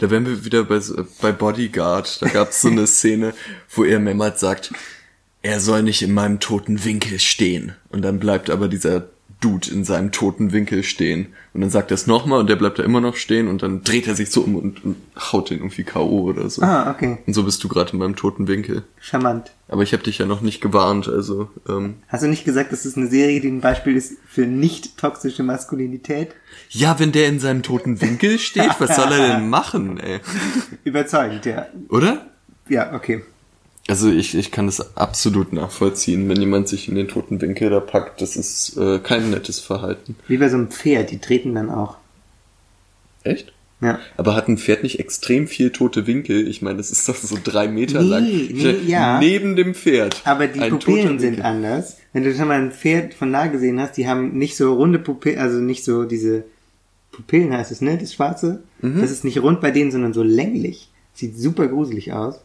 Da wären wir wieder bei, bei Bodyguard. Da gab es so eine Szene, wo er mehrmals sagt, er soll nicht in meinem toten Winkel stehen. Und dann bleibt aber dieser Dude in seinem toten Winkel stehen. Und dann sagt er es nochmal und der bleibt da immer noch stehen und dann dreht er sich so um und, und haut den irgendwie K.O. oder so. Ah, okay. Und so bist du gerade in meinem toten Winkel. Charmant. Aber ich habe dich ja noch nicht gewarnt, also ähm, Hast du nicht gesagt, dass es eine Serie, die ein Beispiel ist für nicht toxische Maskulinität? ja, wenn der in seinem toten Winkel steht, was soll er denn machen, ey? Überzeugend, ja. Oder? Ja, okay. Also ich, ich kann das absolut nachvollziehen, wenn jemand sich in den toten Winkel da packt. Das ist äh, kein nettes Verhalten. Wie bei so einem Pferd, die treten dann auch. Echt? Ja. Aber hat ein Pferd nicht extrem viel tote Winkel? Ich meine, das ist doch so drei Meter Nee, lang. nee, ja. Neben dem Pferd. Aber die Pupillen sind anders. Wenn du schon mal ein Pferd von nah gesehen hast, die haben nicht so runde Pupillen, also nicht so diese Pupillen heißt es, ne? Das Schwarze. Mhm. Das ist nicht rund bei denen, sondern so länglich. Sieht super gruselig aus.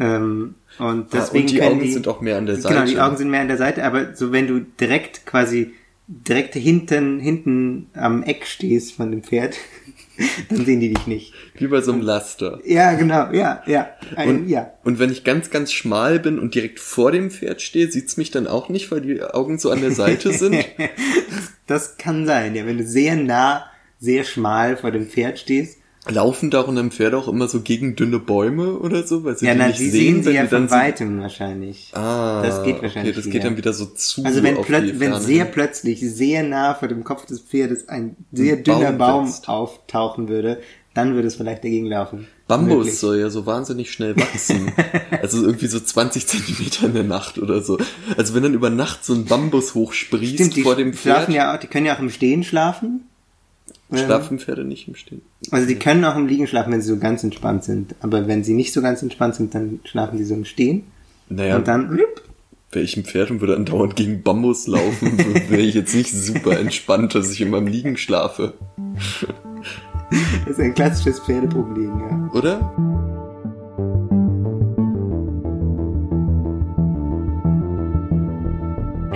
Ähm, und Ah, deswegen und die Augen sind auch mehr an der Seite. Genau, die Augen sind mehr an der Seite, aber so wenn du direkt quasi direkt hinten, hinten am Eck stehst von dem Pferd, dann sehen die dich nicht. Wie bei so einem Laster. Ja, genau, ja, ja. Ein, Und, ja. und wenn ich ganz, ganz schmal bin und direkt vor dem Pferd stehe, sieht's mich dann auch nicht, weil die Augen so an der Seite sind? Das kann sein, ja. Wenn du sehr nah, sehr schmal vor dem Pferd stehst. Laufen da und Pferde auch immer so gegen dünne Bäume oder so, weil sie Ja, die na, nicht sehen, sehen sie ja von so- weitem wahrscheinlich. Ah, Das geht wahrscheinlich Okay, das wieder. geht dann wieder so zu. Also wenn, plöt wenn sehr plötzlich, sehr nah vor dem Kopf des Pferdes ein sehr Ein dünner Baum Baum, auftauchen würde, dann würde es vielleicht dagegen laufen. Bambus Möglich. soll ja so wahnsinnig schnell wachsen. also irgendwie so 20 Zentimeter in der Nacht oder so. Also wenn dann über Nacht so ein Bambus hochsprießt Stimmt, vor dem schlafen Pferd, ja auch, die können ja auch im Stehen schlafen. Schlafen Pferde nicht im Stehen. Also die können auch im Liegen schlafen, wenn sie so ganz entspannt sind. Aber wenn sie nicht so ganz entspannt sind, dann schlafen sie so im Stehen. Naja, Und dann, wäre ich ein Pferd und würde andauernd gegen Bambus laufen, wäre ich jetzt nicht super entspannt, dass ich in meinem Liegen schlafe. das ist ein klassisches Pferdeproblem, ja. Oder?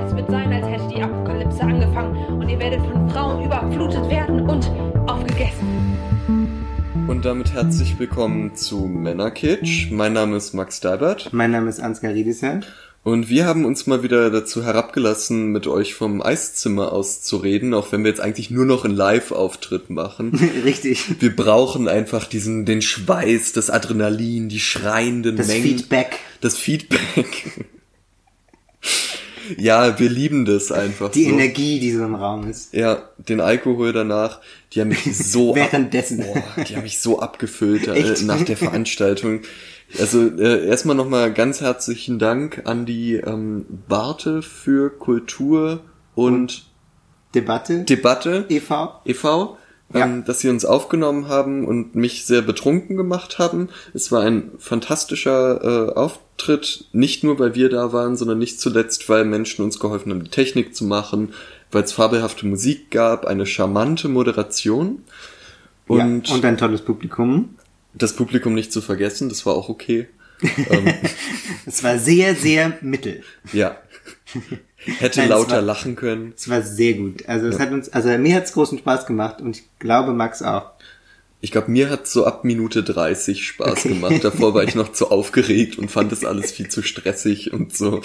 Es wird sein, als Und damit herzlich willkommen zu Männerkitsch. Mein Name ist Max Dalbert Mein Name ist Ansgar Riedesheim. und wir haben uns mal wieder dazu herabgelassen, mit euch vom Eiszimmer aus zu reden, auch wenn wir jetzt eigentlich nur noch einen Live-Auftritt machen. Richtig. Wir brauchen einfach diesen, den Schweiß, das Adrenalin, die schreienden Das Mengen. Feedback. Das Feedback. ja, wir lieben das einfach. Die so. Energie, die so im Raum ist. Ja, den Alkohol danach, die haben mich so Währenddessen. Ab, boah, die haben mich so abgefüllt äh, nach der Veranstaltung. Also äh, erstmal nochmal ganz herzlichen Dank an die ähm, Warte für Kultur und Debatte. Debatte e.V. e.V., Ja. ähm, dass sie uns aufgenommen haben und mich sehr betrunken gemacht haben. Es war ein fantastischer äh, Auftritt, nicht nur weil wir da waren, sondern nicht zuletzt, weil Menschen uns geholfen haben, die Technik zu machen, weil es fabelhafte Musik gab, eine charmante Moderation und, ja. Und ein tolles Publikum. das Publikum nicht zu vergessen, das war auch okay. ähm, Es war sehr, sehr mittel. ja. Hätte Nein, lauter war- lachen können. Es war sehr gut. Also es hat uns, also mir hat's großen Spaß gemacht und ich glaube Max auch. Ich glaube, mir hat so ab Minute 30 Spaß Okay. gemacht. Davor war ich noch zu aufgeregt und fand das alles viel zu stressig und so.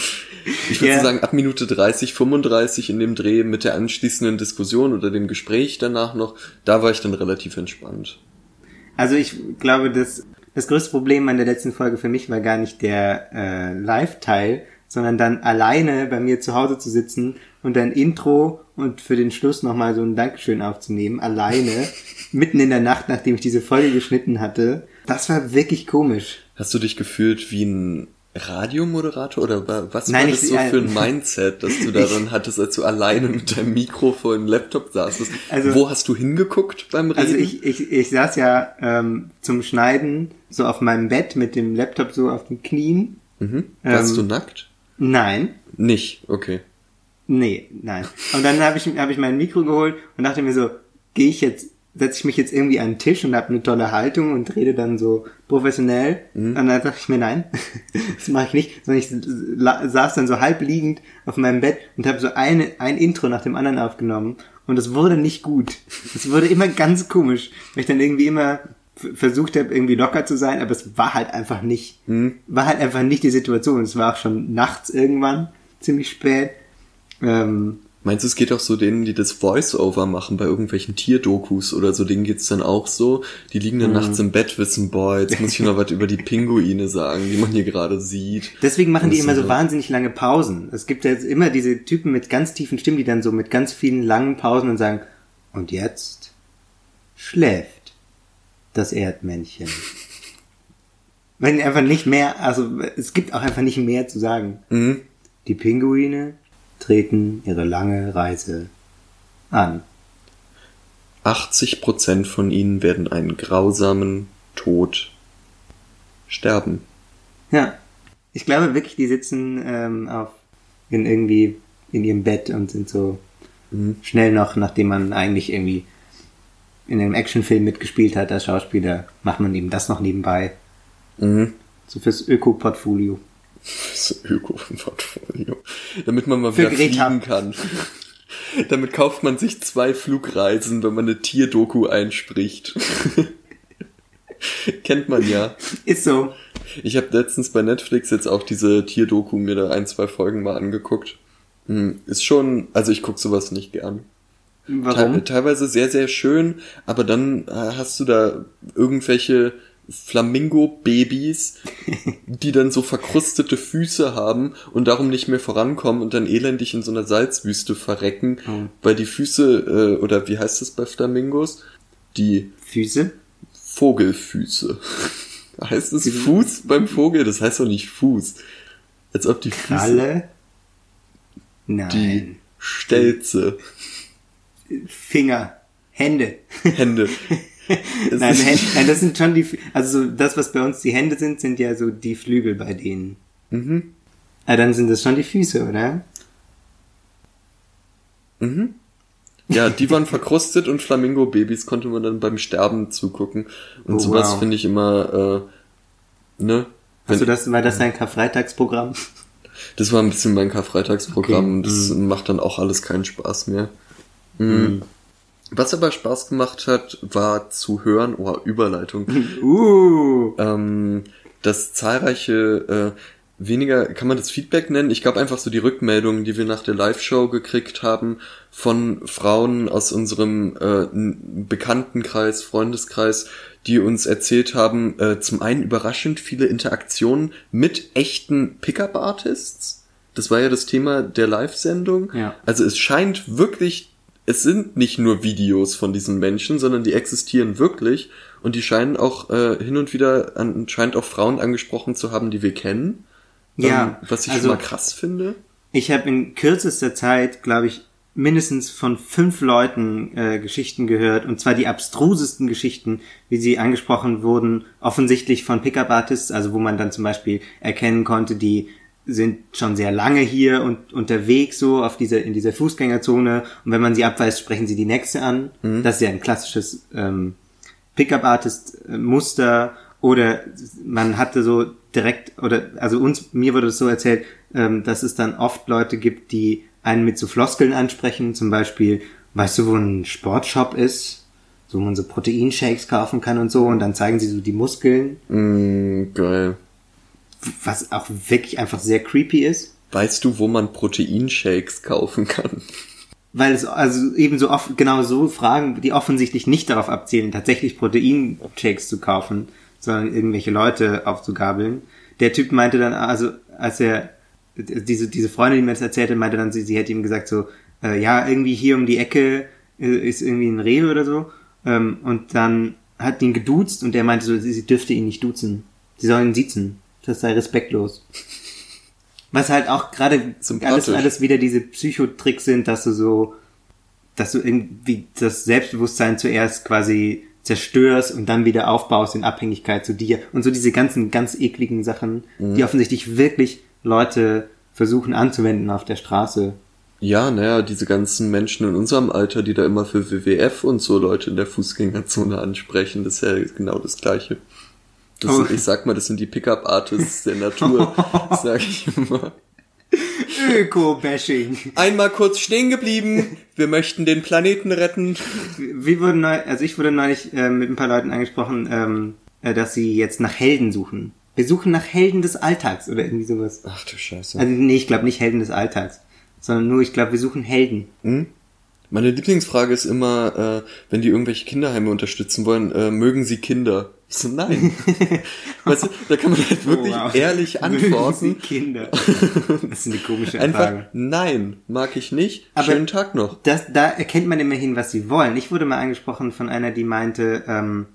Ich würde Ja. so sagen, ab Minute 30, 35 in dem Dreh mit der anschließenden Diskussion oder dem Gespräch danach noch, da war ich dann relativ entspannt. Also ich glaube, dass das größte Problem an der letzten Folge für mich war gar nicht der äh, Live-Teil, sondern dann alleine bei mir zu Hause zu sitzen und ein Intro und für den Schluss nochmal so ein Dankeschön aufzunehmen, alleine, mitten in der Nacht, nachdem ich diese Folge geschnitten hatte. Das war wirklich komisch. Hast du dich gefühlt wie ein Radiomoderator oder wa- was Nein, war das ich- so für ein Mindset, dass du daran hattest, als du alleine mit deinem Mikro vor dem Laptop saßest? Also- Wo hast du hingeguckt beim Reden? Also ich, ich, ich saß ja ähm, zum Schneiden so auf meinem Bett mit dem Laptop so auf den Knien. mhm. Warst ähm, du nackt? Nein, Nicht, okay. Nee, nein. Und dann habe ich, hab ich mein Mikro geholt und dachte mir so, gehe ich jetzt, setze ich mich jetzt irgendwie an den Tisch und habe eine tolle Haltung und rede dann so professionell. Und dann dachte ich mir, nein, das mache ich nicht. Sondern ich saß dann so halb liegend auf meinem Bett und habe so eine, ein Intro nach dem anderen aufgenommen. Und es wurde nicht gut. Es wurde immer ganz komisch, weil ich dann irgendwie immer versucht habe, irgendwie locker zu sein, aber es war halt einfach nicht, war halt einfach nicht die Situation. Es war auch schon nachts irgendwann, ziemlich spät. Ähm, Meinst du, es geht auch so denen, die das Voice-Over machen bei irgendwelchen Tierdokus oder so, denen geht's dann auch so? Die liegen Mhm. dann nachts im Bett, wissen, boah, jetzt muss ich noch was über die Pinguine sagen, die man hier gerade sieht. Deswegen machen die Das immer so- wahnsinnig lange Pausen. Es gibt ja jetzt immer diese Typen mit ganz tiefen Stimmen, die dann so mit ganz vielen langen Pausen und sagen, und jetzt schläft das Erdmännchen. Wenn einfach nicht mehr, also es gibt auch einfach nicht mehr zu sagen. Mhm. Die Pinguine treten ihre lange Reise an. 80% von ihnen werden einen grausamen Tod sterben. Ja. Ich glaube wirklich, die sitzen ähm, auf in irgendwie in ihrem Bett und sind so schnell noch, nachdem man eigentlich irgendwie in einem Actionfilm mitgespielt hat als Schauspieler, macht man eben das noch nebenbei. Mhm. So fürs Öko-Portfolio. Das Öko-Portfolio. Damit man mal Für wieder Greta. fliegen kann. Damit kauft man sich zwei Flugreisen, wenn man eine Tierdoku einspricht. Kennt man ja. Ist so. Ich habe letztens bei Netflix jetzt auch diese Tierdoku mir da ein, zwei Folgen mal angeguckt. Hm, Ist schon, also ich guck sowas nicht gern. Warum? teilweise sehr, sehr schön, aber dann äh, hast du da irgendwelche Flamingo-Babys, die dann so verkrustete Füße haben und darum nicht mehr vorankommen und dann elendig in so einer Salzwüste verrecken, Oh. weil die Füße, äh, oder wie heißt das bei Flamingos? Die Füße? Vogelfüße. heißt es Fuß beim Vogel? Das heißt doch nicht Fuß. Als ob die Füße, Kralle? Nein. die Stelze, Finger. Hände. Hände. Es Nein, Hände, nein, das sind schon die, also so das, was bei uns die Hände sind, sind ja so die Flügel bei denen. Mhm. Ah, dann sind das schon die Füße, oder? Ja, die waren verkrustet und Flamingo-Babys konnte man dann beim Sterben zugucken. Und Oh, sowas wow. finde ich immer, äh, ne? Wenn- das, war das dein Karfreitagsprogramm? Das war ein bisschen mein Karfreitagsprogramm Okay. und das macht dann auch alles keinen Spaß mehr. Mhm. Was aber Spaß gemacht hat, war zu hören, oh, Überleitung, Uh, ähm, dass zahlreiche, äh, weniger, kann man das Feedback nennen? Ich glaube einfach so die Rückmeldungen, die wir nach der Live-Show gekriegt haben von Frauen aus unserem äh, Bekanntenkreis, Freundeskreis, die uns erzählt haben, äh, zum einen überraschend viele Interaktionen mit echten Pickup-Artists. Das war ja das Thema der Live-Sendung. Ja. Also es scheint wirklich, es sind nicht nur Videos von diesen Menschen, sondern die existieren wirklich und die scheinen auch äh, hin und wieder anscheinend auch Frauen angesprochen zu haben, die wir kennen. Ja, Ähm, was ich also- schon mal krass finde. ich habe in kürzester Zeit, glaube ich, mindestens von fünf Leuten äh, Geschichten gehört, und zwar die abstrusesten Geschichten, wie sie angesprochen wurden, offensichtlich von Pickup-Artists, also wo man dann zum Beispiel erkennen konnte, die sind schon sehr lange hier und unterwegs so auf dieser in dieser Fußgängerzone. Und wenn man sie abweist, sprechen sie die nächste an. Das ist ja ein klassisches ähm, Pickup-Artist-Muster. Oder man hatte so direkt oder also uns mir wurde es so erzählt, ähm, dass es dann oft Leute gibt, die einen mit so Floskeln ansprechen, zum Beispiel, weißt du, wo ein Sportshop ist, so wo man so Proteinshakes kaufen kann und so? Und dann zeigen sie so die Muskeln, Mm, geil. Was auch wirklich einfach sehr creepy ist. Weißt du, wo man Proteinshakes kaufen kann? Weil es also eben so oft genau so Fragen, die offensichtlich nicht darauf abzielen, tatsächlich Proteinshakes zu kaufen, sondern irgendwelche Leute aufzugabeln. Der Typ meinte dann, also als er diese diese Freundin, die mir das erzählte, meinte dann, sie, sie hätte ihm gesagt so, äh, ja irgendwie hier um die Ecke äh, ist irgendwie ein Rewe oder so. Ähm, und dann hat ihn geduzt und der meinte so, sie, sie dürfte ihn nicht duzen, sie soll ihn siezen, das sei respektlos. Was halt auch gerade Sympathisch. alles, alles wieder diese Psychotricks sind, dass du so, dass du irgendwie das Selbstbewusstsein zuerst quasi zerstörst und dann wieder aufbaust in Abhängigkeit zu dir. Und so diese ganzen ganz ekligen Sachen, die offensichtlich wirklich Leute versuchen anzuwenden auf der Straße. Ja, naja, diese ganzen Menschen in unserem Alter, die da immer für WWF und so Leute in der Fußgängerzone ansprechen, das ist ja genau das Gleiche. Das sind, ich sag mal, das sind die Pickup-Artists der Natur, sag ich immer. Öko-Bashing. Einmal kurz stehen geblieben. Wir möchten den Planeten retten. Wir wurden neu, also ich wurde neulich äh, mit ein paar Leuten angesprochen, ähm, äh, dass sie jetzt nach Helden suchen. Wir suchen nach Helden des Alltags oder irgendwie sowas. Ach du Scheiße. Also nee, ich glaube nicht Helden des Alltags, sondern nur, ich glaube, wir suchen Helden. Meine Lieblingsfrage ist immer, äh, wenn die irgendwelche Kinderheime unterstützen wollen, äh, mögen sie Kinder? Ich so, nein. weißt du, da kann man halt wirklich Oh, wow. ehrlich antworten. Kinder. Das ist eine komische Einfach, Frage. nein, mag ich nicht. Aber- Schönen Tag noch. Das, da erkennt man immerhin, was sie wollen. Ich wurde mal angesprochen von einer, die meinte, ähm,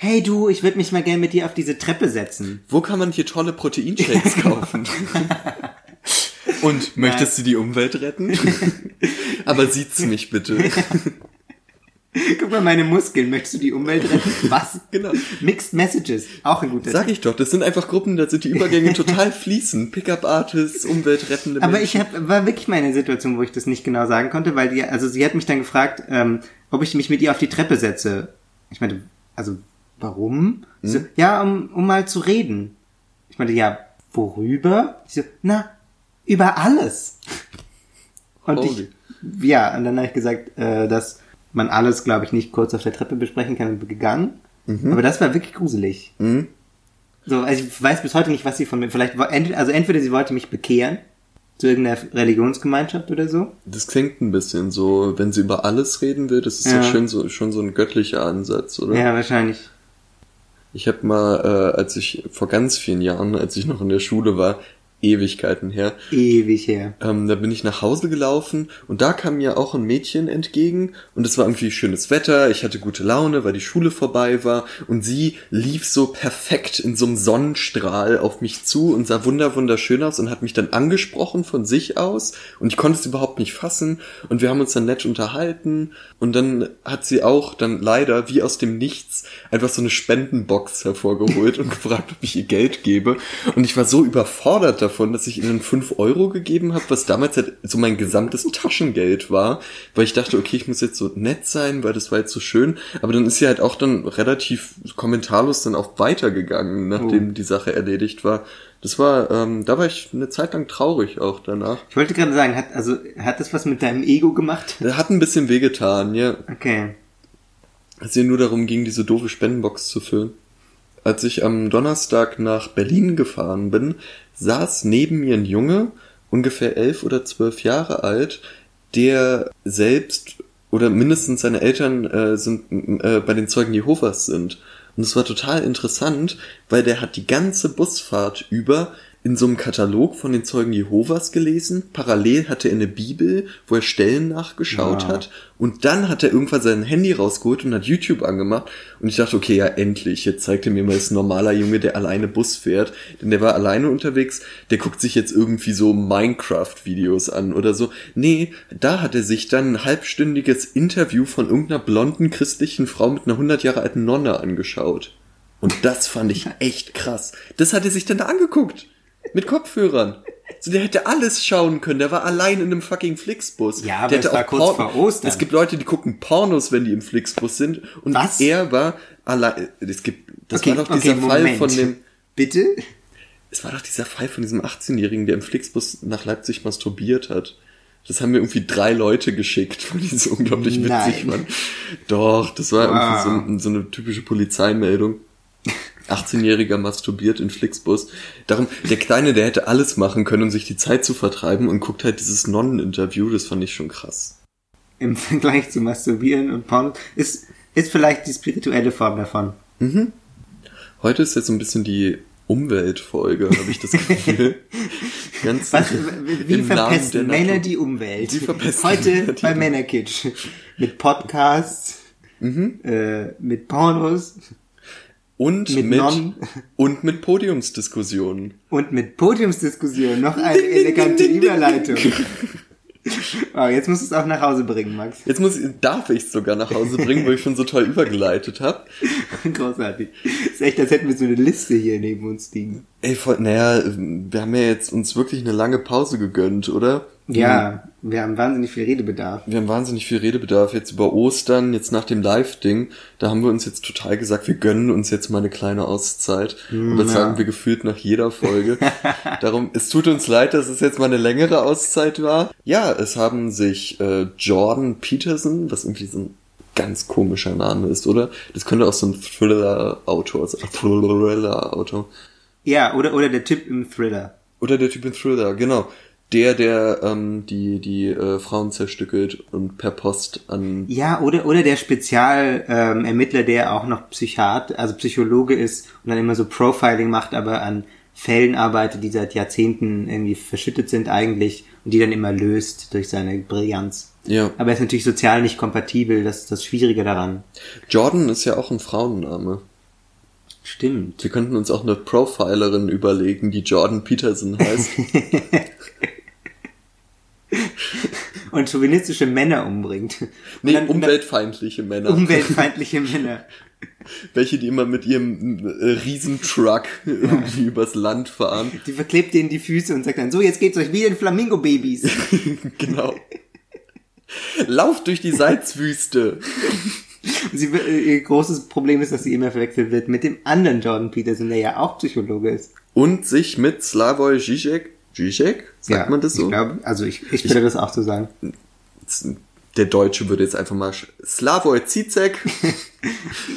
hey du, ich würde mich mal gern mit dir auf diese Treppe setzen. Wo kann man hier tolle Proteinshakes kaufen? Und möchtest du die Umwelt retten? Aber sieht's mich bitte. Guck mal, meine Muskeln, möchtest du die Umwelt retten? Was? Genau. Mixed Messages, auch ein guter Sag ich doch, das sind einfach Gruppen, da sind die Übergänge total fließen. Pickup-Artists, umweltrettende Aber Menschen. ich hab, war wirklich mal in einer Situation, wo ich das nicht genau sagen konnte, weil die, also sie hat mich dann gefragt, ähm, ob ich mich mit ihr auf die Treppe setze. Ich meinte, also warum? Sie So, ja, um, um mal zu reden. Ich meinte, ja, worüber? Ich so, na, über alles. Und Holy. ich, ja, und dann habe ich gesagt, äh, dass man alles, glaube ich, nicht kurz auf der Treppe besprechen kann gegangen. Aber das war wirklich gruselig. So, also ich weiß bis heute nicht, was sie von mir, vielleicht, also entweder sie wollte mich bekehren, zu irgendeiner Religionsgemeinschaft oder so. Das klingt ein bisschen so, wenn sie über alles reden will, das ist ja, Ja. schön so, schon so ein göttlicher Ansatz, oder? Ja, wahrscheinlich. Ich habe mal, äh, als ich vor ganz vielen Jahren, als ich noch in der Schule war, Ewigkeiten her, Ewig her. ähm, da bin ich nach Hause gelaufen und da kam mir auch ein Mädchen entgegen und es war irgendwie schönes Wetter, ich hatte gute Laune, weil die Schule vorbei war und sie lief so perfekt in so einem Sonnenstrahl auf mich zu und sah wunder wunderschön aus und hat mich dann angesprochen von sich aus und ich konnte es überhaupt nicht fassen und wir haben uns dann nett unterhalten und dann hat sie auch dann leider wie aus dem Nichts einfach so eine Spendenbox hervorgeholt und gefragt, ob ich ihr Geld gebe und ich war so überfordert davon, dass ich ihnen 5 Euro gegeben habe, was damals halt so mein gesamtes Taschengeld war, weil ich dachte, okay, ich muss jetzt so nett sein, weil das war jetzt so schön, aber dann ist sie halt auch dann relativ kommentarlos dann auch weitergegangen, nachdem die Sache erledigt war. Das war, ähm, da war ich eine Zeit lang traurig auch danach. Ich wollte gerade sagen, hat, also, hat das was mit deinem Ego gemacht? Das hat ein bisschen wehgetan, ja. Okay. als ihr nur darum ging, diese doofe Spendenbox zu füllen. Als ich am Donnerstag nach Berlin gefahren bin, saß neben mir ein Junge, ungefähr elf oder zwölf Jahre alt, der selbst oder mindestens seine Eltern äh, sind äh, bei den Zeugen Jehovas sind. Und es war total interessant, weil der hat die ganze Busfahrt über in so einem Katalog von den Zeugen Jehovas gelesen. Parallel hatte er eine Bibel, wo er Stellen nachgeschaut Ja. hat. Und dann hat er irgendwann sein Handy rausgeholt und hat YouTube angemacht. Und ich dachte, okay, ja, endlich. Jetzt zeigt er mir mal, das ist ein normaler Junge, der alleine Bus fährt. Denn der war alleine unterwegs. Der guckt sich jetzt irgendwie so Minecraft-Videos an oder so. Nee, da hat er sich dann ein halbstündiges Interview von irgendeiner blonden christlichen Frau mit einer 100 Jahre alten Nonne angeschaut. Und das fand ich echt krass. Das hat er sich dann da angeguckt. Mit Kopfhörern. So, der hätte alles schauen können. Der war allein in einem fucking Flixbus. Ja, aber der es war auch kurz Porn- vor Ostern. Es gibt Leute, die gucken Pornos, wenn die im Flixbus sind. Und Was? er war allein. Es gibt, das war doch dieser Fall Moment. von dem. Bitte? Es war doch dieser Fall von diesem 18-Jährigen, der im Flixbus nach Leipzig masturbiert hat. Das haben mir irgendwie drei Leute geschickt, weil die so unglaublich witzig Nein. waren. Doch, das war Wow. irgendwie so, so eine typische Polizeimeldung. 18-Jähriger masturbiert in Flixbus. Darum, der Kleine, der hätte alles machen können, um sich die Zeit zu vertreiben und guckt halt dieses Nonnen-Interview, das fand ich schon krass. Im Vergleich zu Masturbieren und Porn ist, ist vielleicht die spirituelle Form davon. Heute ist jetzt so ein bisschen die Umweltfolge, habe ich das Gefühl. Ganz Was, wie verpesten Männer die Umwelt? Wie verpesten Heute die bei? Männerkitsch. Mit Podcasts, Mhm. äh, mit Pornos Und Mit mit, und mit Podiumsdiskussionen. und mit Podiumsdiskussion. Noch eine elegante Überleitung. Wow, jetzt musst du es auch nach Hause bringen, Max. Jetzt muss ich, darf ich es sogar nach Hause bringen, weil ich schon so toll übergeleitet habe. Großartig. ist echt, als hätten wir so eine Liste hier neben uns liegen. Ey, voll, naja, wir haben ja jetzt uns wirklich eine lange Pause gegönnt, oder? Ja, wir haben wahnsinnig viel Redebedarf. Wir haben wahnsinnig viel Redebedarf jetzt über Ostern, jetzt nach dem Live-Ding. Da haben wir uns jetzt total gesagt, wir gönnen uns jetzt mal eine kleine Auszeit. Und das ja. sagen wir gefühlt nach jeder Folge. Darum, es tut uns leid, dass es jetzt mal eine längere Auszeit war. Ja, es haben sich äh, Jordan Peterson, was irgendwie so ein ganz komischer Name ist, oder? Das könnte auch so ein Thriller-Autor sein. Thriller-Autor. Ja, oder, oder der Typ im Thriller. Oder der Typ in Thriller, genau. Der, der ähm, die, die äh, Frauen zerstückelt und per Post an Ja, oder, oder der Spezialermittler, ähm, Ermittler, der auch noch Psychiat, also Psychologe ist und dann immer so Profiling macht, aber an Fällen arbeitet, die seit Jahrzehnten irgendwie verschüttet sind eigentlich und die dann immer löst durch seine Brillanz. Ja. Aber er ist natürlich sozial nicht kompatibel, das ist das Schwierige daran. Jordan ist ja auch ein Frauenname. Stimmt. Wir könnten uns auch eine Profilerin überlegen, die Jordan Peterson heißt. Und chauvinistische Männer umbringt. Und Nee, dann- umweltfeindliche Männer. umweltfeindliche Männer. Welche, die immer mit ihrem äh, Riesentruck irgendwie übers Land fahren. Die verklebt denen die Füße und sagt dann, so, jetzt geht's euch wie den Flamingo-Babys. genau. Lauft durch die Salzwüste. Sie, äh, ihr großes Problem ist, dass sie immer verwechselt wird mit dem anderen Jordan Peterson, der ja auch Psychologe ist. Und sich mit Slavoj Žižek, Žižek? Sagt ja, man das so? Ich glaube, also ich, ich würde das auch so sagen. Der Deutsche würde jetzt einfach mal Slavoj Zizek.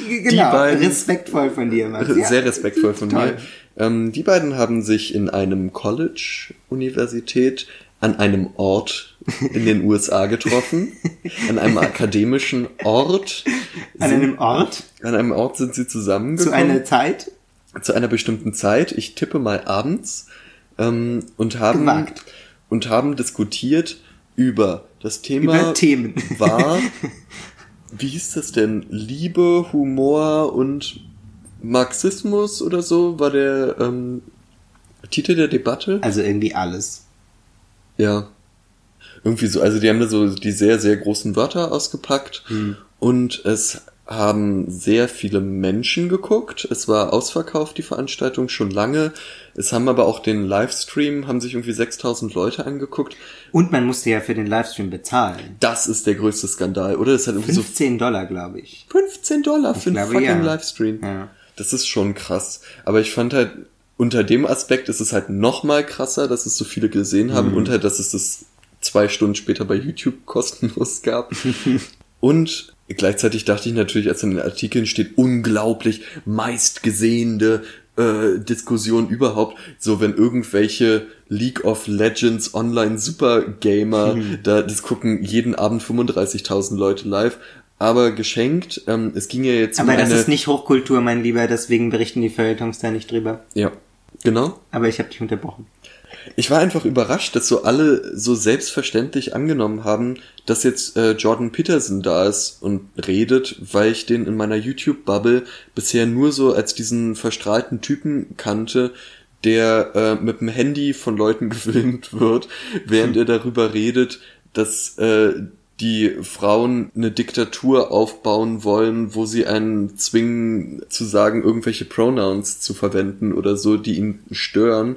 Genau, beiden- respektvoll von dir, Max. Sehr respektvoll von Toll. mir. Ähm, die beiden haben sich in einem College, Universität, an einem Ort in den USA getroffen. an einem akademischen Ort. An sind- einem Ort, An einem Ort sind sie zu zusammengekommen. einer Zeit, zu einer bestimmten Zeit. Ich tippe mal abends. Ähm, und haben, Gewagt. und haben diskutiert über das Thema über Themen. war, wie hieß das denn? Liebe, Humor und Marxismus oder so war der ähm, Titel der Debatte? Also irgendwie alles. Ja. Irgendwie so, also die haben da so die sehr, sehr großen Wörter ausgepackt und es haben sehr viele Menschen geguckt. Es war ausverkauft, die Veranstaltung, schon lange. Es haben aber auch den Livestream, haben sich irgendwie 6000 Leute angeguckt. Und man musste ja für den Livestream bezahlen. Das ist der größte Skandal, oder? Es hat irgendwie so 15 Dollar, glaube ich. 15 Dollar für einen fucking ja. Livestream. Ja. Das ist schon krass. Aber ich fand halt, unter dem Aspekt ist es halt noch mal krasser, dass es so viele gesehen haben und halt, dass es das zwei Stunden später bei YouTube kostenlos gab. und gleichzeitig dachte ich natürlich, als in den Artikeln steht, unglaublich meistgesehene äh, Diskussion überhaupt, so wenn irgendwelche League of Legends Online Supergamer, da das gucken jeden Abend 35.000 Leute live, aber geschenkt. Ähm, es ging ja jetzt Aber um das ist nicht Hochkultur, mein Lieber, deswegen berichten die Feuilletons da nicht drüber. ja, genau. Aber ich habe dich unterbrochen. Ich war einfach überrascht, dass so alle so selbstverständlich angenommen haben, dass jetzt äh, Jordan Peterson da ist und redet, weil ich den in meiner YouTube-Bubble bisher nur so als diesen verstrahlten Typen kannte, der äh, mit dem Handy von Leuten gefilmt wird, während er darüber redet, dass äh, die Frauen eine Diktatur aufbauen wollen, wo sie einen zwingen zu sagen, irgendwelche Pronouns zu verwenden oder so, die ihn stören.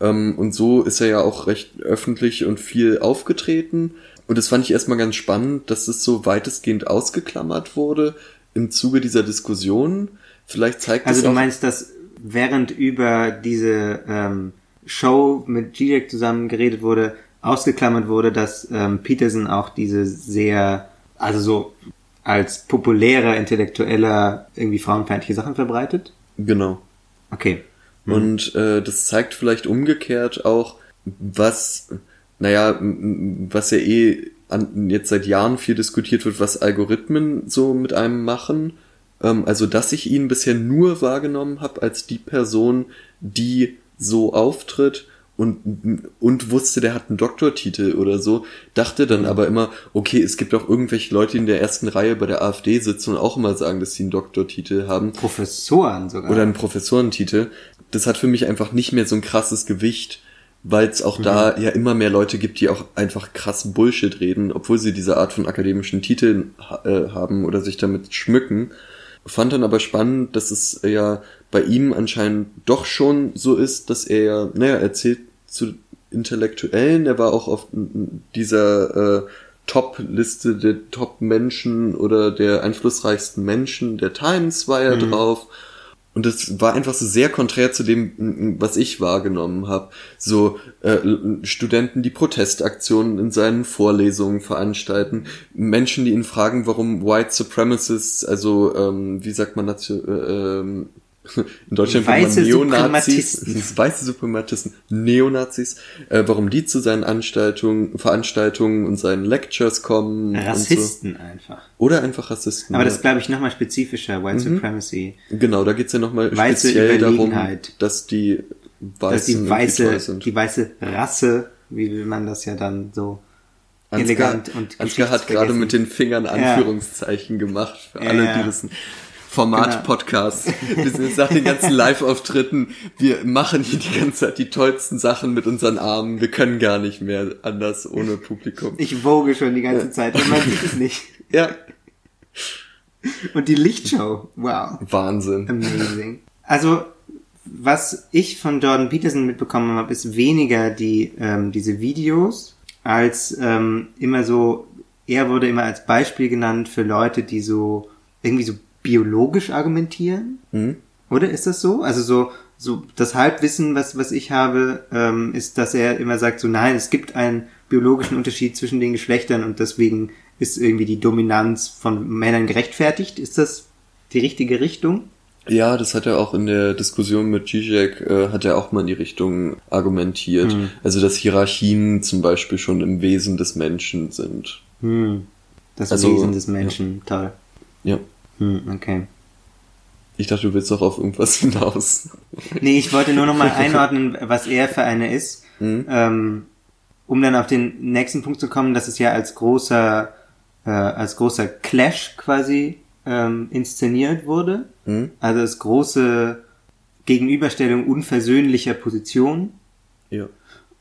Ähm, und so ist er ja auch recht öffentlich und viel aufgetreten. Und das fand ich erstmal ganz spannend, dass es so weitestgehend ausgeklammert wurde im Zuge dieser Diskussion. Vielleicht zeigt Also es du auch, meinst, dass während über diese ähm, Show mit Zizek zusammen geredet wurde, ausgeklammert wurde, dass ähm, Peterson auch diese sehr, also so als populärer, intellektueller, irgendwie frauenfeindliche Sachen verbreitet? genau. Okay. Und äh, das zeigt vielleicht umgekehrt auch, was, naja, was ja eh an, jetzt seit Jahren viel diskutiert wird, was Algorithmen so mit einem machen. Ähm, also, dass ich ihn bisher nur wahrgenommen habe als die Person, die so auftritt und, und wusste, der hat einen Doktortitel oder so, dachte dann aber immer, okay, es gibt auch irgendwelche Leute, die in der ersten Reihe bei der AfD sitzen und auch immer sagen, dass sie einen Doktortitel haben Professoren sogar. oder einen Professorentitel. Das hat für mich einfach nicht mehr so ein krasses Gewicht, weil es auch da ja immer mehr Leute gibt, die auch einfach krass Bullshit reden, obwohl sie diese Art von akademischen Titeln äh, haben oder sich damit schmücken. Fand dann aber spannend, dass es ja bei ihm anscheinend doch schon so ist, dass er ja, naja, erzählt zu Intellektuellen. Er war auch auf dieser äh, Top-Liste der Top-Menschen oder der einflussreichsten Menschen der Times war er mhm. drauf. Und das war einfach so sehr konträr zu dem, was ich wahrgenommen habe. So äh, Studenten, die Protestaktionen in seinen Vorlesungen veranstalten, Menschen, die ihn fragen, warum White Supremacists, also ähm, wie sagt man dazu, äh, ähm, in Deutschland weiße Neonazis, weiße Suprematisten, Neonazis, äh, warum die zu seinen Anstaltungen, Veranstaltungen und seinen Lectures kommen. Rassisten so. einfach. Oder einfach Rassisten. Aber das ist, glaube ich, nochmal spezifischer, White mhm. Supremacy. Genau, da geht's ja nochmal speziell darum, dass die Weißen dass die weiße, die weiße Rasse, wie will man das ja dann so Ansgar, elegant und Ansgar hat gerade mit den Fingern Anführungszeichen ja. gemacht, für alle, ja, die das Format-Podcast. Genau. Wir sind jetzt nach den ganzen Live-Auftritten, wir machen hier die ganze Zeit die tollsten Sachen mit unseren Armen. Wir können gar nicht mehr anders ohne Publikum. Ich woge schon die ganze Zeit und man sieht es nicht. Ja. Und die Lichtshow, wow. Wahnsinn. Amazing. Also, was ich von Jordan Peterson mitbekommen habe, ist weniger die, ähm, diese Videos, als ähm, immer so, er wurde immer als Beispiel genannt für Leute, die so irgendwie so biologisch argumentieren? Mhm. Oder ist das so? Also so, so das Halbwissen, was, was ich habe, ähm, ist, dass er immer sagt, so nein, es gibt einen biologischen Unterschied zwischen den Geschlechtern und deswegen ist irgendwie die Dominanz von Männern gerechtfertigt. Ist das die richtige Richtung? Ja, das hat er auch in der Diskussion mit Zizek, äh, hat er auch mal in die Richtung argumentiert. Hm. Also, dass Hierarchien zum Beispiel schon im Wesen des Menschen sind. Hm. Das also, Wesen des Menschen, ja. toll. Ja. Hm, okay. Ich dachte, du willst doch auf irgendwas hinaus. Nee, ich wollte nur noch mal einordnen, was er für eine ist. Mhm. Ähm, um dann auf den nächsten Punkt zu kommen, dass es ja als großer, äh, als großer Clash quasi ähm, inszeniert wurde. Mhm. Also als große Gegenüberstellung unversöhnlicher Positionen. Ja.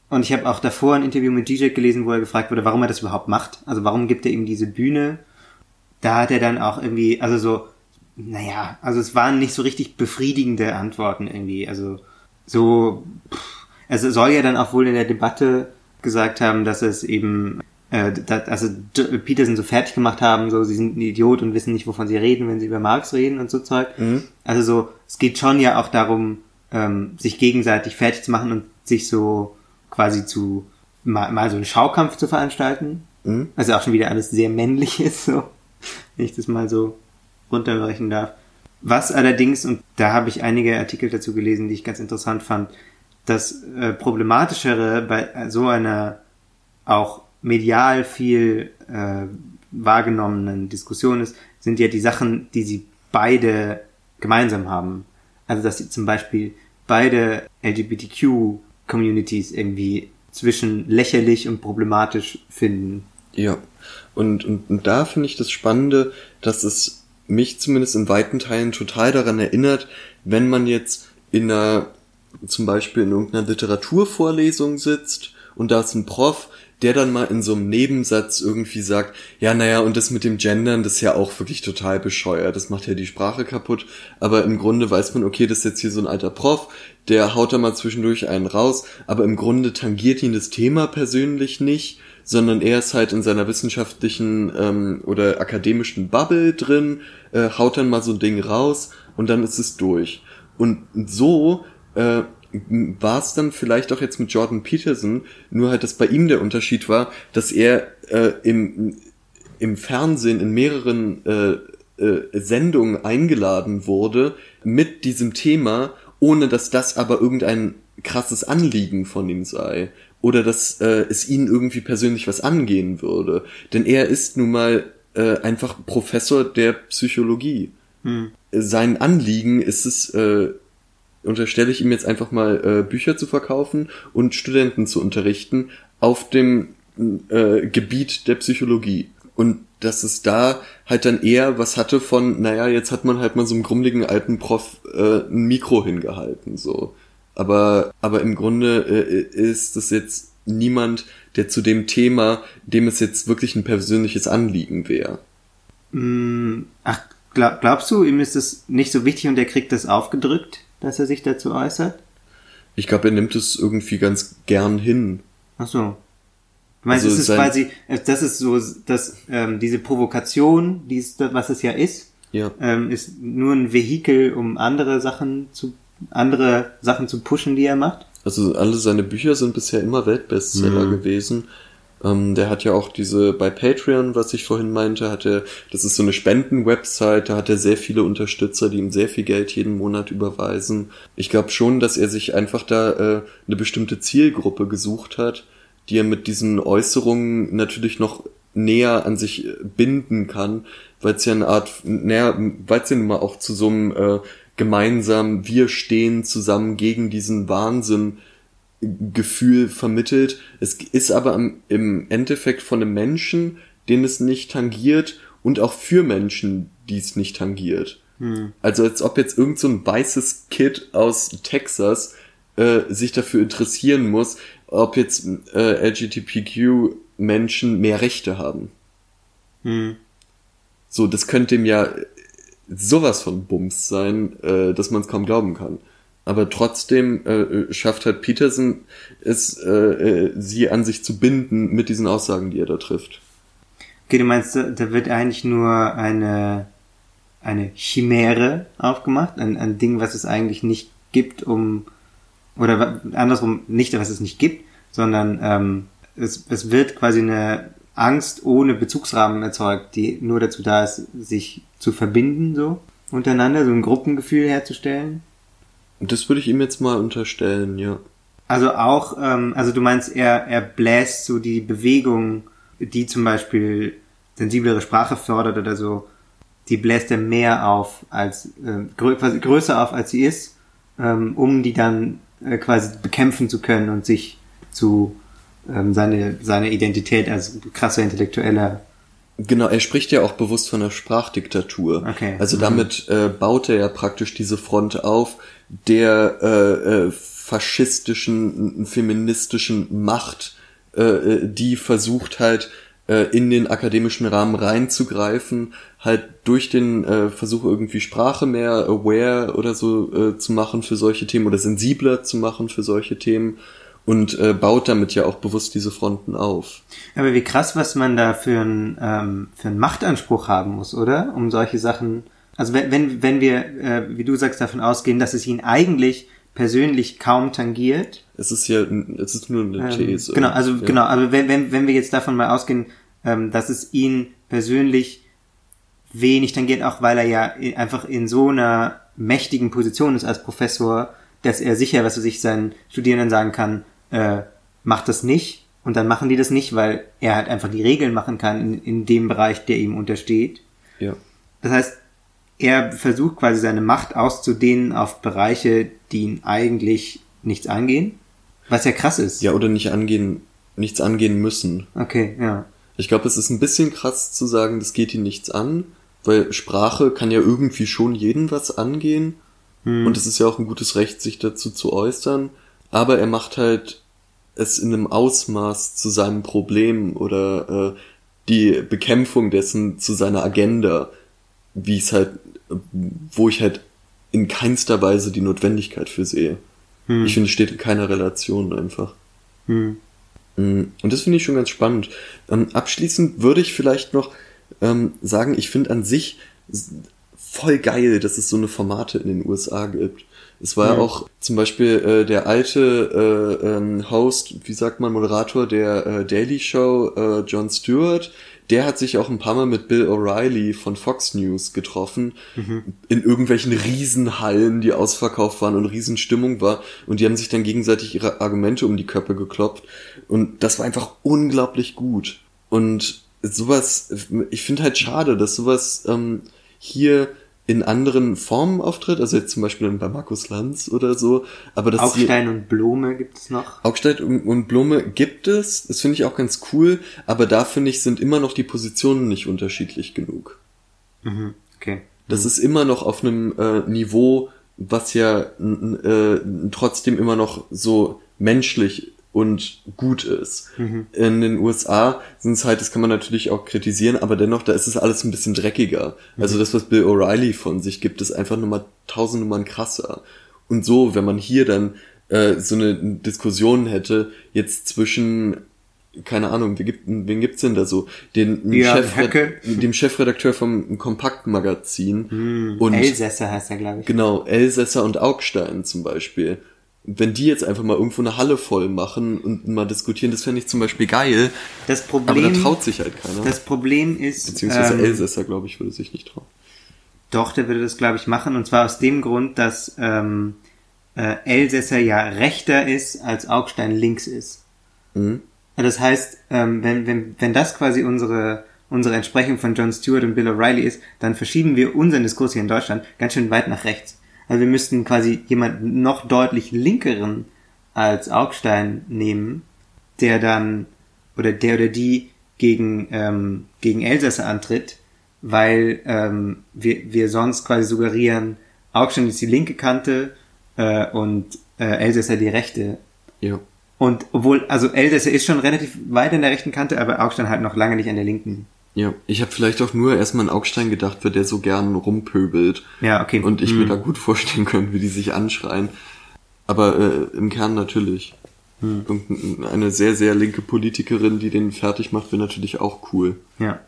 Und ich habe auch davor ein Interview mit DJ gelesen, wo er gefragt wurde, warum er das überhaupt macht. Also warum gibt er ihm diese Bühne da hat er dann auch irgendwie, also so, naja, also es waren nicht so richtig befriedigende Antworten irgendwie. Also so, also soll ja dann auch wohl in der Debatte gesagt haben, dass es eben, äh, dass, also Peterson so fertig gemacht haben, so sie sind ein Idiot und wissen nicht, wovon sie reden, wenn sie über Marx reden und so Zeug. Mhm. Also so, es geht schon ja auch darum, ähm, sich gegenseitig fertig zu machen und sich so quasi zu mal, mal so einen Schaukampf zu veranstalten. Mhm. Also auch schon wieder alles sehr männlich ist so wenn ich das mal so runterbrechen darf. Was allerdings, und da habe ich einige Artikel dazu gelesen, die ich ganz interessant fand, das äh, Problematischere bei so einer auch medial viel äh, wahrgenommenen Diskussion ist, sind ja die Sachen, die sie beide gemeinsam haben. Also dass sie zum Beispiel beide LGBTQ-Communities irgendwie zwischen lächerlich und problematisch finden. Ja, und, und, und da finde ich das Spannende, dass es mich zumindest in weiten Teilen total daran erinnert, wenn man jetzt in einer, zum Beispiel in irgendeiner Literaturvorlesung sitzt und da ist ein Prof, der dann mal in so einem Nebensatz irgendwie sagt, ja, naja, und das mit dem Gendern, das ist ja auch wirklich total bescheuert, das macht ja die Sprache kaputt, aber im Grunde weiß man, okay, das ist jetzt hier so ein alter Prof, der haut da mal zwischendurch einen raus, aber im Grunde tangiert ihn das Thema persönlich nicht sondern er ist halt in seiner wissenschaftlichen ähm, oder akademischen Bubble drin, äh, haut dann mal so ein Ding raus und dann ist es durch. Und so äh, war es dann vielleicht auch jetzt mit Jordan Peterson, nur halt, dass bei ihm der Unterschied war, dass er äh, im, im Fernsehen in mehreren äh, äh, Sendungen eingeladen wurde mit diesem Thema, ohne dass das aber irgendein krasses Anliegen von ihm sei oder dass äh, es ihn irgendwie persönlich was angehen würde. Denn er ist nun mal äh, einfach Professor der Psychologie. Hm. Sein Anliegen ist es, äh, unterstelle ich ihm jetzt einfach mal, äh, Bücher zu verkaufen und Studenten zu unterrichten auf dem äh, Gebiet der Psychologie. Und dass es da halt dann eher was hatte von, naja, jetzt hat man halt mal so einem grummeligen alten Prof äh, ein Mikro hingehalten, so. Aber, aber im Grunde äh, ist das jetzt niemand, der zu dem Thema, dem es jetzt wirklich ein persönliches Anliegen wäre. Mm, ach, glaub, glaubst du, ihm ist es nicht so wichtig und er kriegt das aufgedrückt, dass er sich dazu äußert? Ich glaube, er nimmt es irgendwie ganz gern hin. Ach so. Du meinst, Also es ist quasi, äh, das ist so, dass ähm, diese Provokation, die ist, was es ja ist, Ja. ähm, ist nur ein Vehikel, um andere Sachen zu, andere Sachen zu pushen, die er macht. Also alle seine Bücher sind bisher immer Weltbestseller Mhm. gewesen. Ähm, der hat ja auch diese bei Patreon, was ich vorhin meinte, hat er, das ist so eine Spendenwebsite, da hat er sehr viele Unterstützer, die ihm sehr viel Geld jeden Monat überweisen. Ich glaube schon, dass er sich einfach da äh, eine bestimmte Zielgruppe gesucht hat, die er mit diesen Äußerungen natürlich noch näher an sich äh, binden kann, weil es ja eine Art, näher, weil es ja nun mal auch zu so einem äh, gemeinsam, wir stehen zusammen gegen diesen Wahnsinn Gefühl vermittelt. Es ist aber im Endeffekt von einem Menschen, den es nicht tangiert und auch für Menschen, die es nicht tangiert. Also als ob jetzt irgend so ein weißes Kid aus Texas äh, sich dafür interessieren muss, ob jetzt äh, LGBTQ-Menschen mehr Rechte haben. So, das könnte ihm ja sowas von Bums sein, äh, dass man es kaum glauben kann. Aber trotzdem äh, schafft halt Peterson es, äh, äh, sie an sich zu binden mit diesen Aussagen, die er da trifft. Okay, du meinst, da, wird eigentlich nur eine, eine Chimäre aufgemacht, ein, ein Ding, was es eigentlich nicht gibt, um, oder andersrum, nicht, was es nicht gibt, sondern ähm, es, es wird quasi eine Angst ohne Bezugsrahmen erzeugt, die nur dazu da ist, sich zu verbinden, so untereinander, so ein Gruppengefühl herzustellen. Das würde ich ihm jetzt mal unterstellen, ja. Also auch, ähm, also du meinst, er, er bläst so die Bewegung, die zum Beispiel sensiblere Sprache fördert oder so, die bläst er mehr auf als äh, grö quasi größer auf als sie ist, ähm, um die dann äh, quasi bekämpfen zu können und sich zu ähm, seine seine Identität als krasser Intellektueller. Genau, er spricht ja auch bewusst von einer Sprachdiktatur. Okay. Also Mhm. damit äh, baut er ja praktisch diese Front auf, der äh, äh, faschistischen, feministischen Macht, äh, äh, die versucht halt äh, in den akademischen Rahmen reinzugreifen, halt durch den äh, Versuch irgendwie Sprache mehr aware oder so äh, zu machen für solche Themen oder sensibler zu machen für solche Themen und äh, baut damit ja auch bewusst diese Fronten auf. Aber wie krass, was man da für einen ähm, für einen Machtanspruch haben muss, oder? Um solche Sachen. Also wenn wenn, wenn wir, äh, wie du sagst, davon ausgehen, dass es ihn eigentlich persönlich kaum tangiert. Es ist ja, es ist nur eine Ähm, These. genau, also ja. genau, also wenn, wenn, wenn wir jetzt davon mal ausgehen, ähm, dass es ihn persönlich wenig tangiert, auch weil er ja einfach in so einer mächtigen Position ist als Professor, dass er sicher, was er sich seinen Studierenden sagen kann, äh, macht das nicht und dann machen die das nicht, weil er halt einfach die Regeln machen kann in, in dem Bereich, der ihm untersteht. Ja. Das heißt, er versucht quasi seine Macht auszudehnen auf Bereiche, die ihn eigentlich nichts angehen, was ja krass ist. Ja, oder nicht angehen, nichts angehen müssen. Okay, ja. Ich glaube, es ist ein bisschen krass zu sagen, das geht ihn nichts an, weil Sprache kann ja irgendwie schon jeden was angehen. Und es ist ja auch ein gutes Recht, sich dazu zu äußern. Aber er macht halt es in einem Ausmaß zu seinem Problem oder äh, die Bekämpfung dessen zu seiner Agenda, wie es halt, wo ich halt in keinster Weise die Notwendigkeit für sehe. Ich finde, es steht in keiner Relation einfach. Hm. Mm, Und das finde ich schon ganz spannend. Ähm, abschließend würde ich vielleicht noch ähm, sagen, ich finde an sich voll geil, dass es so eine Formate in den USA gibt. Es war ja Mhm. auch zum Beispiel äh, der alte äh, ähm, Host, wie sagt man, Moderator der äh, Daily Show, äh, Jon Stewart, der hat sich auch ein paar Mal mit Bill O'Reilly von Fox News getroffen, in irgendwelchen Riesenhallen, die ausverkauft waren und Riesenstimmung war. Und die haben sich dann gegenseitig ihre Argumente um die Köpfe geklopft. Und das war einfach unglaublich gut. Und sowas, ich finde halt schade, dass sowas ähm, hier in anderen Formen auftritt, also jetzt zum Beispiel bei Markus Lanz oder so, aber das Augstein und Blume gibt es noch. Augstein und, Blume gibt es, das finde ich auch ganz cool, aber da finde ich, sind immer noch die Positionen nicht unterschiedlich genug. Okay. Das ist immer noch auf einem äh, Niveau, was ja äh, trotzdem immer noch so menschlich und gut ist. In den USA sind es halt, das kann man natürlich auch kritisieren, aber dennoch, da ist es alles ein bisschen dreckiger. Also das, was Bill O'Reilly von sich gibt, ist einfach nochmal tausend Nummern krasser. Und so, wenn man hier dann äh, so eine Diskussion hätte, jetzt zwischen, keine Ahnung, wen, gibt, wen gibt's denn da so? Den Ja, Chefred dem Chefredakteur vom Kompaktmagazin und Elsässer heißt er, glaube ich. genau, Elsässer und Augstein zum Beispiel. Wenn die jetzt einfach mal irgendwo eine Halle voll machen und mal diskutieren, das fände ich zum Beispiel geil. Das Aber Problem, da traut sich halt keiner. das Problem ist, Beziehungsweise ähm, Elsässer, glaube ich, würde sich nicht trauen. Doch, der würde das, glaube ich, machen. Und zwar aus dem Grund, dass ähm, äh, Elsässer ja rechter ist, als Augstein links ist. Mhm. Das heißt, ähm, wenn, wenn, wenn das quasi unsere, unsere Entsprechung von Jon Stewart und Bill O'Reilly ist, dann verschieben wir unseren Diskurs hier in Deutschland ganz schön weit nach rechts. Also wir müssten quasi jemanden noch deutlich linkeren als Augstein nehmen, der dann, oder der oder die gegen, ähm, gegen Elsässer antritt, weil ähm, wir, wir sonst quasi suggerieren, Augstein ist die linke Kante äh, und äh, Elsässer die rechte. Ja. Und obwohl, also Elsässer ist schon relativ weit an der rechten Kante, aber Augstein halt noch lange nicht an der linken. Ja, ich habe vielleicht auch nur erstmal an Augstein gedacht, weil der so gern rumpöbelt. Ja, okay. Und ich mir Hm. da gut vorstellen könnte, wie die sich anschreien. Aber äh, im Kern natürlich. Hm. Irgendeine sehr, sehr linke Politikerin, die den fertig macht, wäre natürlich auch cool. Ja.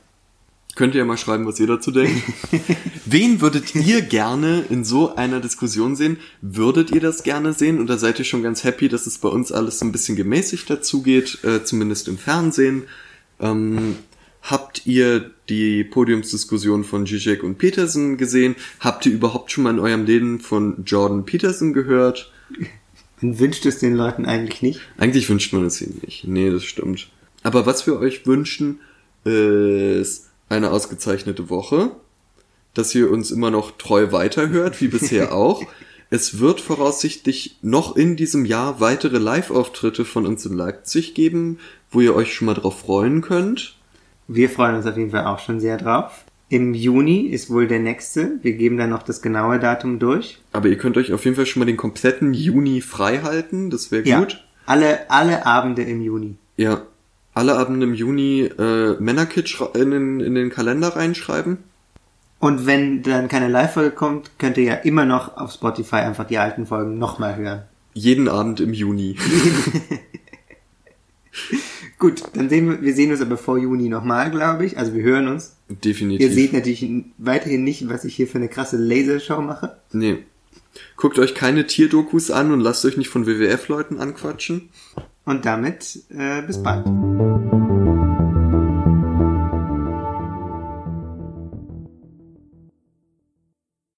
Könnt ihr ja mal schreiben, was ihr dazu denkt. Wen würdet ihr gerne in so einer Diskussion sehen? Würdet ihr das gerne sehen? Oder seid ihr schon ganz happy, dass es bei uns alles so ein bisschen gemäßigt dazugeht, äh, zumindest im Fernsehen? Ähm, habt ihr die Podiumsdiskussion von Zizek und Peterson gesehen? Habt ihr überhaupt schon mal in eurem Leben von Jordan Peterson gehört? Man wünscht es den Leuten eigentlich nicht. Eigentlich wünscht man es ihnen nicht. Nee, das stimmt. Aber was wir euch wünschen, ist eine ausgezeichnete Woche, dass ihr uns immer noch treu weiterhört, wie bisher auch. Es wird voraussichtlich noch in diesem Jahr weitere Live-Auftritte von uns in Leipzig geben, wo ihr euch schon mal drauf freuen könnt. Wir freuen uns auf jeden Fall auch schon sehr drauf. Im Juni ist wohl der nächste. Wir geben dann noch das genaue Datum durch. Aber ihr könnt euch auf jeden Fall schon mal den kompletten Juni frei halten, das wäre Ja. gut. Alle, alle Abende im Juni. Ja. Alle Abende im Juni äh, Männerkit in den, in den Kalender reinschreiben. Und wenn dann keine Live-Folge kommt, könnt ihr ja immer noch auf Spotify einfach die alten Folgen nochmal hören. Jeden Abend im Juni. Gut, dann sehen wir, wir sehen uns aber vor Juni nochmal, glaube ich. Also wir hören uns. Definitiv. Ihr seht natürlich weiterhin nicht, was ich hier für eine krasse Lasershow mache. Nee. Guckt euch keine Tierdokus an und lasst euch nicht von WWF-Leuten anquatschen. Und damit äh, bis bald.